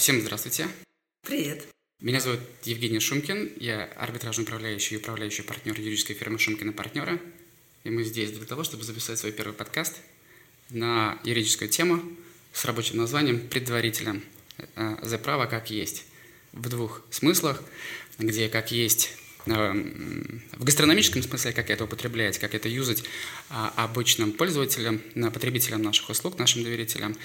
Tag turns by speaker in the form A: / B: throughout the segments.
A: Всем здравствуйте.
B: Привет.
A: Меня зовут Евгений Шумкин. Я арбитражный управляющий и управляющий партнер юридической фирмы Шумкин и партнеры. И мы здесь для того, чтобы записать свой первый подкаст на юридическую тему с рабочим названием «Предварителем за право как есть». В двух смыслах, где как есть в гастрономическом смысле, как это употреблять, как это юзать а, обычным пользователям, потребителям наших услуг, нашим доверителям,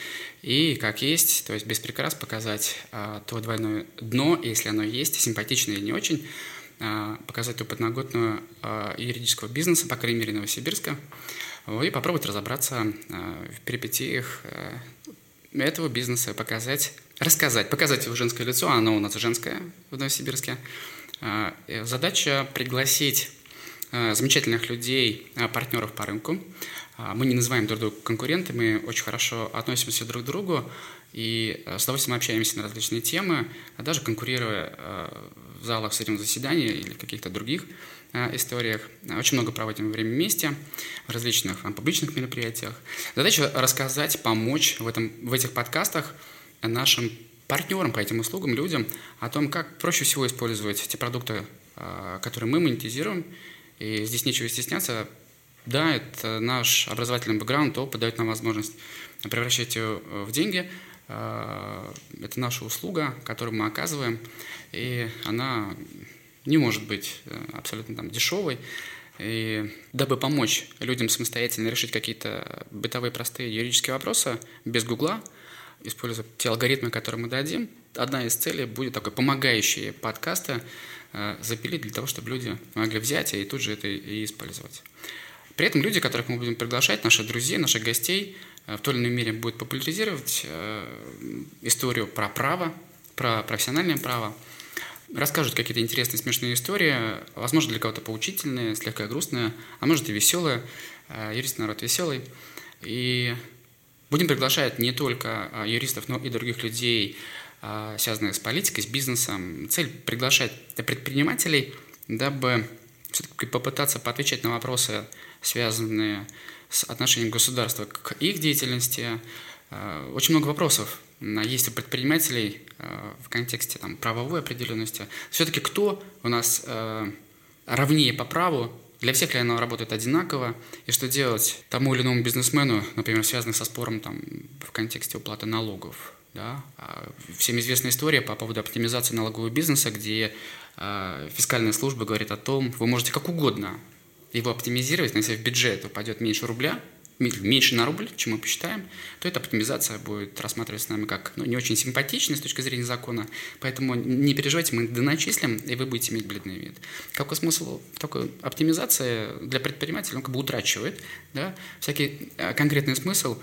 A: и как есть, то есть без прикрас показать а, то двойное дно, если оно есть, симпатичное или не очень, а, показать ту подноготную юридического бизнеса, по крайней мере, Новосибирска, и попробовать разобраться в перипетиях этого бизнеса, показать, рассказать, показать его женское лицо, оно у нас женское в Новосибирске, э, задача пригласить а, замечательных людей, а, партнеров по рынку. Мы не называем друг друга конкурентами, мы очень хорошо относимся друг к другу и с удовольствием общаемся на различные темы, даже конкурируя в залах судебного заседания или каких-то других историях. Очень много проводим время вместе в различных публичных мероприятиях. Задача рассказать, помочь в, этом, в этих подкастах нашим партнерам по этим услугам, людям, о том, как проще всего использовать те продукты, а, которые мы монетизируем. И здесь нечего стесняться. Да, это наш образовательный бэкграунд, опыт дает нам возможность превращать ее э, в деньги. А, это наша услуга, которую мы оказываем, и она не может быть э, абсолютно там, дешевой. И дабы помочь людям самостоятельно решить какие-то бытовые простые юридические вопросы без Гугла, используя те алгоритмы, которые мы дадим, одна из целей будет такой помогающие подкасты э, запилить для того, чтобы люди могли взять и тут же это и использовать. При этом люди, которых мы будем приглашать, наши друзья, наших гостей, э, в той или иной мере будут популяризировать э, историю про право, про профессиональное право, расскажут какие-то интересные, смешные истории, возможно, для кого-то поучительные, слегка грустные, а может и веселые. Юрист народ веселый. И Будем приглашать не только а, юристов, но и других людей, а, связанных с политикой, с бизнесом. Цель – приглашать предпринимателей, дабы все-таки попытаться поотвечать на вопросы, связанные с отношением государства к их деятельности. А, очень много вопросов есть у предпринимателей в контексте там, правовой определенности. Все-таки кто у нас равнее по праву, для всех ли оно работает одинаково, и что делать тому или иному бизнесмену, например, связанным со спором там, в контексте уплаты налогов. Да? А, всем известная история по поводу оптимизации налогового бизнеса, где э, фискальная служба говорит о том, вы можете как угодно его оптимизировать, но если в бюджет упадет меньше рубля, меньше на рубль, чем мы посчитаем, то эта оптимизация будет рассматриваться нами как ну, не очень симпатичная с точки зрения закона. Поэтому не переживайте, мы доначислим, и вы будете иметь бледный вид. Какой смысл такой оптимизации для предпринимателя? Он как бы утрачивает да, всякий э, конкретный смысл,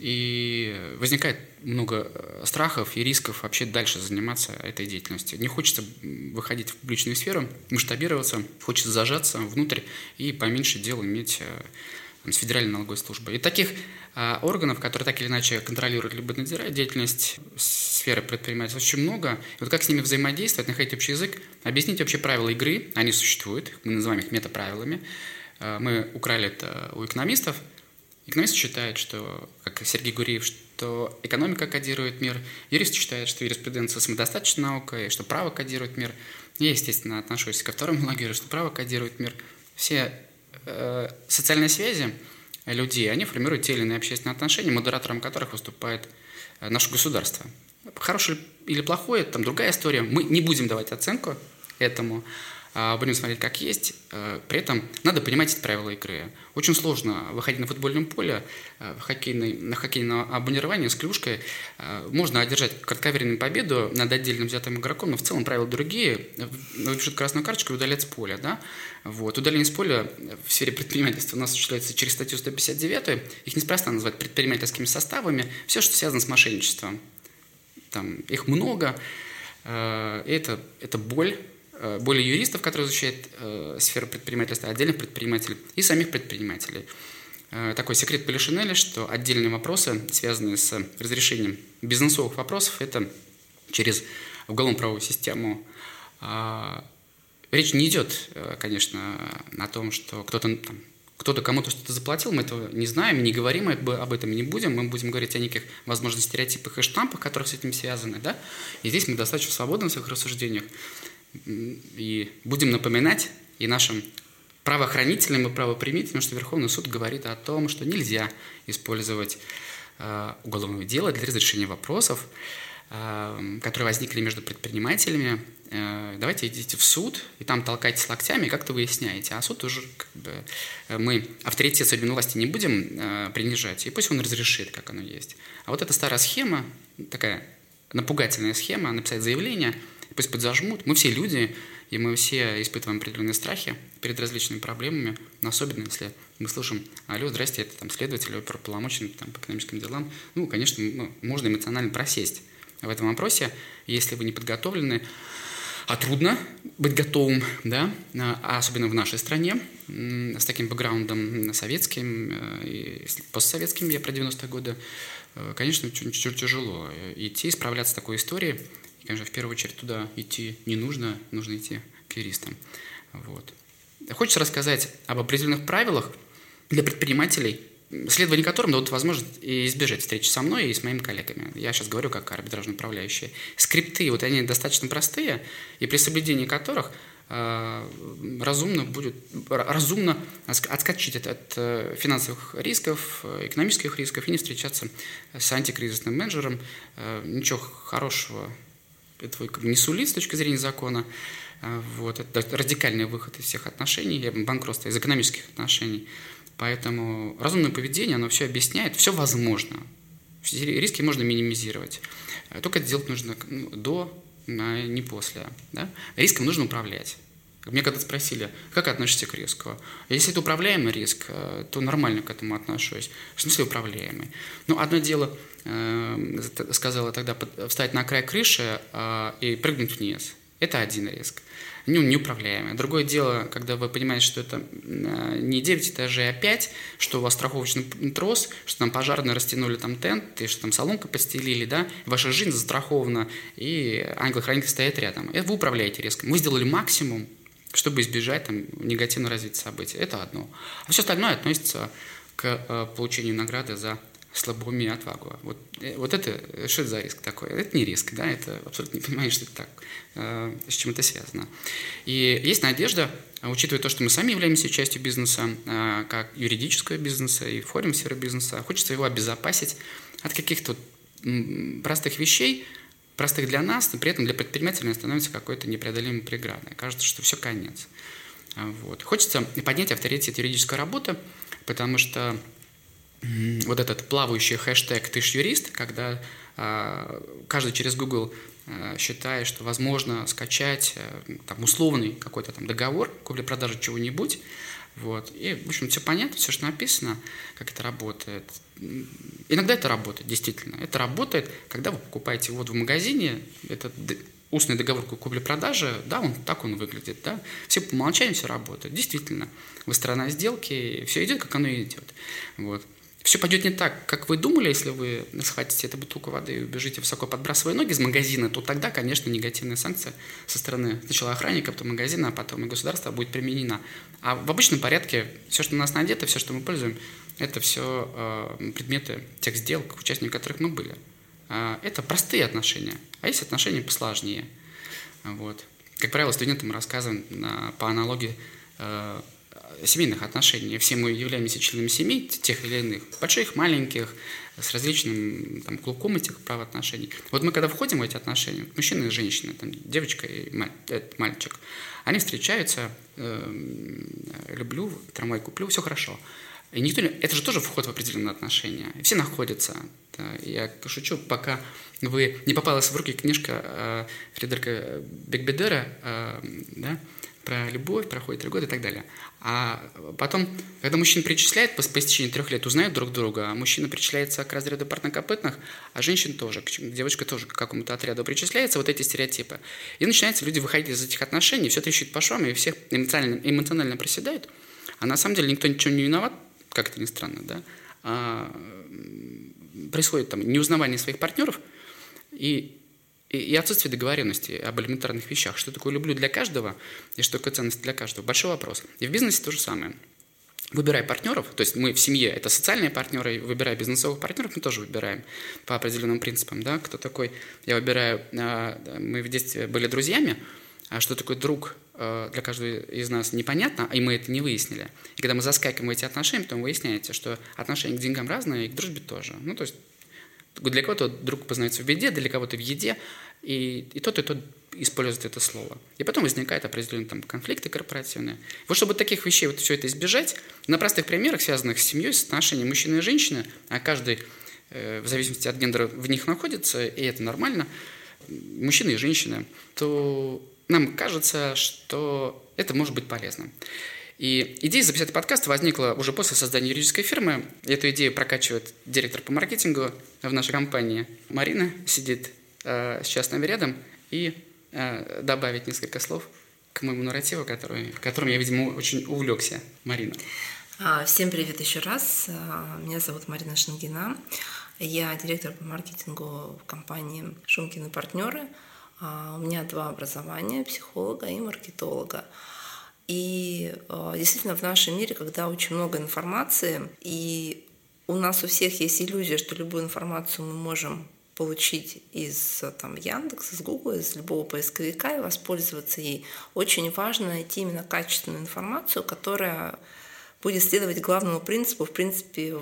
A: и возникает много э, страхов и рисков вообще дальше заниматься этой деятельностью. Не хочется выходить в публичную сферу, масштабироваться, хочется зажаться внутрь и поменьше дел иметь э, с Федеральной налоговой службой. И таких а, органов, которые так или иначе контролируют либо надзирают деятельность сферы предпринимательства, очень много. И вот как с ними взаимодействовать, находить общий язык, объяснить вообще правила игры, они существуют, мы называем их метаправилами. А, мы украли это у экономистов. Экономисты считают, что, как Сергей Гуриев, что экономика кодирует мир, юристы считают, что юриспруденция самодостаточная наука, и что право кодирует мир. Я, естественно, отношусь ко второму лагерю, что право кодирует мир. Все социальные связи людей, они формируют те или иные общественные отношения, модератором которых выступает э, наше государство. Хорошее или плохое, там другая история. Мы не будем давать оценку этому, будем смотреть как есть. Э, при этом надо понимать эти правила игры. Очень сложно выходить на футбольном поле, э, в хоккейной, на хоккейном абонировании с клюшкой. Э, можно одержать кратковременную победу над отдельным взятым игроком, но в целом правила другие. Выпишут красную карточку и удалят с поля. Да? Вот. Удаление с поля в сфере предпринимательства у нас осуществляется через статью 159. Их неспроста называют предпринимательскими составами. Все, что связано с мошенничеством. Там, их много. Это, это боль более юристов, которые изучают э, сферу предпринимательства, отдельных предпринимателей и самих предпринимателей. Э, такой секрет Полишинеля, что отдельные вопросы, связанные с разрешением бизнесовых вопросов, это через уголовно-правовую систему. Э, речь не идет, э, конечно, о том, что кто-то там, кто-то кому-то что-то заплатил, мы этого не знаем, не говорим об этом, не будем. Мы будем говорить о неких, возможно, стереотипах и штампах, которые с этим связаны. Да? И здесь мы достаточно свободны в своих рассуждениях. И будем напоминать и нашим правоохранительным и правоприменительным, что Верховный суд говорит о том, что нельзя использовать э, уголовное дело для разрешения вопросов, э, которые возникли между предпринимателями. Э, давайте идите в суд, и там толкайтесь локтями, и как-то выясняете. А суд уже, как бы, э, мы авторитет судебной власти не будем э, принижать, и пусть он разрешит, как оно есть. А вот эта старая схема, такая напугательная схема, написать заявление, пусть подзажмут. Мы все люди, и мы все испытываем определенные страхи перед различными проблемами, но особенно если мы слышим, алло, здрасте, это там следователь, оперполномоченный там, по экономическим делам. Ну, конечно, ну, можно эмоционально просесть в этом вопросе, если вы не подготовлены. А трудно быть готовым, да, а особенно в нашей стране, с таким бэкграундом советским э, и постсоветским, я про 90-е годы, э, конечно, чуть-чуть тяжело идти, справляться с такой историей конечно, в первую очередь туда идти не нужно, нужно идти к юристам. Вот. Хочется рассказать об определенных правилах для предпринимателей, следование которым дадут возможность избежать встречи со мной и с моими коллегами. Я сейчас говорю как арбитражный управляющий. Скрипты, вот они достаточно простые, и при соблюдении которых э, разумно будет разумно отскочить от, от э, финансовых рисков, экономических рисков и не встречаться с антикризисным менеджером. Э, ничего хорошего этого не сулит с точки зрения закона. А, вот. Это радикальный выход из всех отношений, банкротства, из экономических отношений. Поэтому разумное поведение, оно все объясняет, все возможно. Риски можно минимизировать. А, только это делать нужно ну, до, а не после. Да? Риском нужно управлять. Мне когда спросили, как относишься к риску? Если это управляемый риск, э, то нормально к этому отношусь. В смысле управляемый? Ну, одно дело, э, сказала тогда, встать на край крыши э, и прыгнуть вниз. Это один риск. Ну, неуправляемый. Другое дело, когда вы понимаете, что это не 9 этажей, а 5, что у вас страховочный трос, что там пожарные растянули там тент, и что там соломка постелили, да, ваша жизнь застрахована, и ангел-хранитель стоит рядом. Это вы управляете риском. Вы сделали максимум, чтобы избежать там, негативного развития событий. Это одно. А все остальное относится к э, получению награды за слабоумие и отвагу. Вот, э, вот это, что это за риск такой? Это не риск, да, это абсолютно не понимаешь, что это так, э, с чем это связано. И есть надежда, учитывая то, что мы сами являемся частью бизнеса, э, как юридического бизнеса и форум сферы бизнеса, хочется его обезопасить от каких-то простых вещей, простых для нас, но при этом для предпринимателя становится какой-то непреодолимой преградой. Кажется, что все конец. А, вот. Хочется поднять авторитет юридической работы, потому что вот этот плавающий хэштег «ты ж юрист», когда а, каждый через Google а, считает, что возможно скачать там, условный какой-то там договор купли-продажи чего-нибудь, вот. И, в общем, все понятно, все, что написано, как это работает. Иногда это работает, действительно. Это работает, когда вы покупаете воду в магазине, это устный договор купли-продажи, да, он так он выглядит, да, все по умолчанию все работает, действительно, вы сторона сделки, все идет, как оно идет, вот все пойдет не так, как вы думали, если вы схватите эту бутылку воды и убежите высоко, подбрасывая ноги из магазина, то тогда, конечно, негативная санкция со стороны сначала охранника, потом магазина, а потом и государства будет применена. А в обычном порядке все, что у нас надето, все, что мы пользуем, это все э, предметы тех сделок, участниками которых мы были. Э, это простые отношения, а есть отношения посложнее. Вот. Как правило, студентам рассказываем на, по аналогии э, семейных отношений. Все мы являемся членами семей, тех или иных, больших, маленьких, с различным там, клубком этих правоотношений. Вот мы когда входим в эти отношения, мужчина и женщина, там, девочка и мальчик, они встречаются, э, люблю, трамвай куплю, все хорошо. И никто не... Это же тоже вход в определенные отношения. Все находятся. Да. Я шучу, пока вы не попалась в руки книжка э, Фредерика Бекбедера, э, да, про любовь, проходит три года и так далее. А потом, когда мужчина причисляет по, по истечении трех лет, узнают друг друга, а мужчина причисляется к разряду парнокопытных, а женщина тоже, девочка тоже к какому-то отряду причисляется, вот эти стереотипы. И начинается люди выходить из этих отношений, все трещит по швам, и всех эмоционально, эмоционально проседают. А на самом деле никто ничего не виноват, как это ни странно, да? А, происходит там неузнавание своих партнеров, и и отсутствие договоренности об элементарных вещах. Что такое люблю для каждого и что такое ценность для каждого. Большой вопрос. И в бизнесе то же самое. выбирай партнеров, то есть мы в семье это социальные партнеры, выбирая бизнесовых партнеров, мы тоже выбираем по определенным принципам, да, кто такой, я выбираю, а, мы в детстве были друзьями, а что такое друг а, для каждого из нас непонятно, и мы это не выяснили. И когда мы заскакиваем в эти отношения, то вы выясняете, что отношения к деньгам разные, и к дружбе тоже. Ну, то есть для кого-то друг познается в беде, для кого-то в еде, и, и тот, и тот использует это слово. И потом возникают определенные там, конфликты корпоративные. Вот чтобы таких вещей, вот все это избежать, на простых примерах, связанных с семьей, с отношением мужчины и женщины, а каждый э, в зависимости от гендера в них находится, и это нормально, мужчины и женщины, то нам кажется, что это может быть полезно. И идея записать подкаст возникла уже после создания юридической фирмы. Эту идею прокачивает директор по маркетингу в нашей компании. Марина сидит э, сейчас с нами рядом и э, добавить несколько слов к моему нарративу, который, которым я, видимо, очень увлекся. Марина.
B: А, всем привет еще раз. А, меня зовут Марина Шангина. Я директор по маркетингу в компании «Шумкин и партнеры». А, у меня два образования – психолога и маркетолога. И э, действительно в нашем мире, когда очень много информации, и у нас у всех есть иллюзия, что любую информацию мы можем получить из там, Яндекса, из Гугла, из любого поисковика и воспользоваться ей. Очень важно найти именно качественную информацию, которая будет следовать главному принципу, в принципе,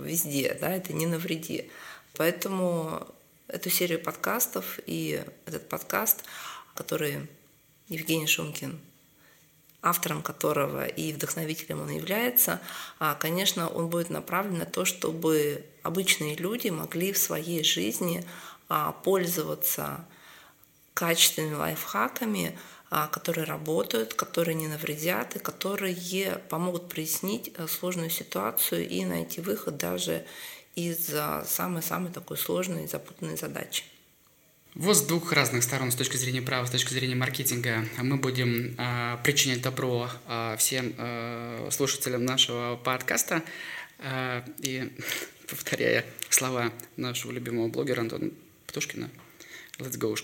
B: везде, да, это не навреди. Поэтому эту серию подкастов и этот подкаст, который Евгений Шумкин автором которого и вдохновителем он является, а, конечно, он будет направлен на то, чтобы обычные люди могли в своей жизни а, пользоваться качественными лайфхаками, а, которые работают, которые не навредят и которые помогут прояснить сложную ситуацию и найти выход даже из самой-самой такой сложной и запутанной задачи.
A: Вот с двух разных сторон, с точки зрения права, с точки зрения маркетинга, мы будем э, причинять добро э, всем э, слушателям нашего подкаста. Э, и повторяя слова нашего любимого блогера Антона Птушкина, let's go,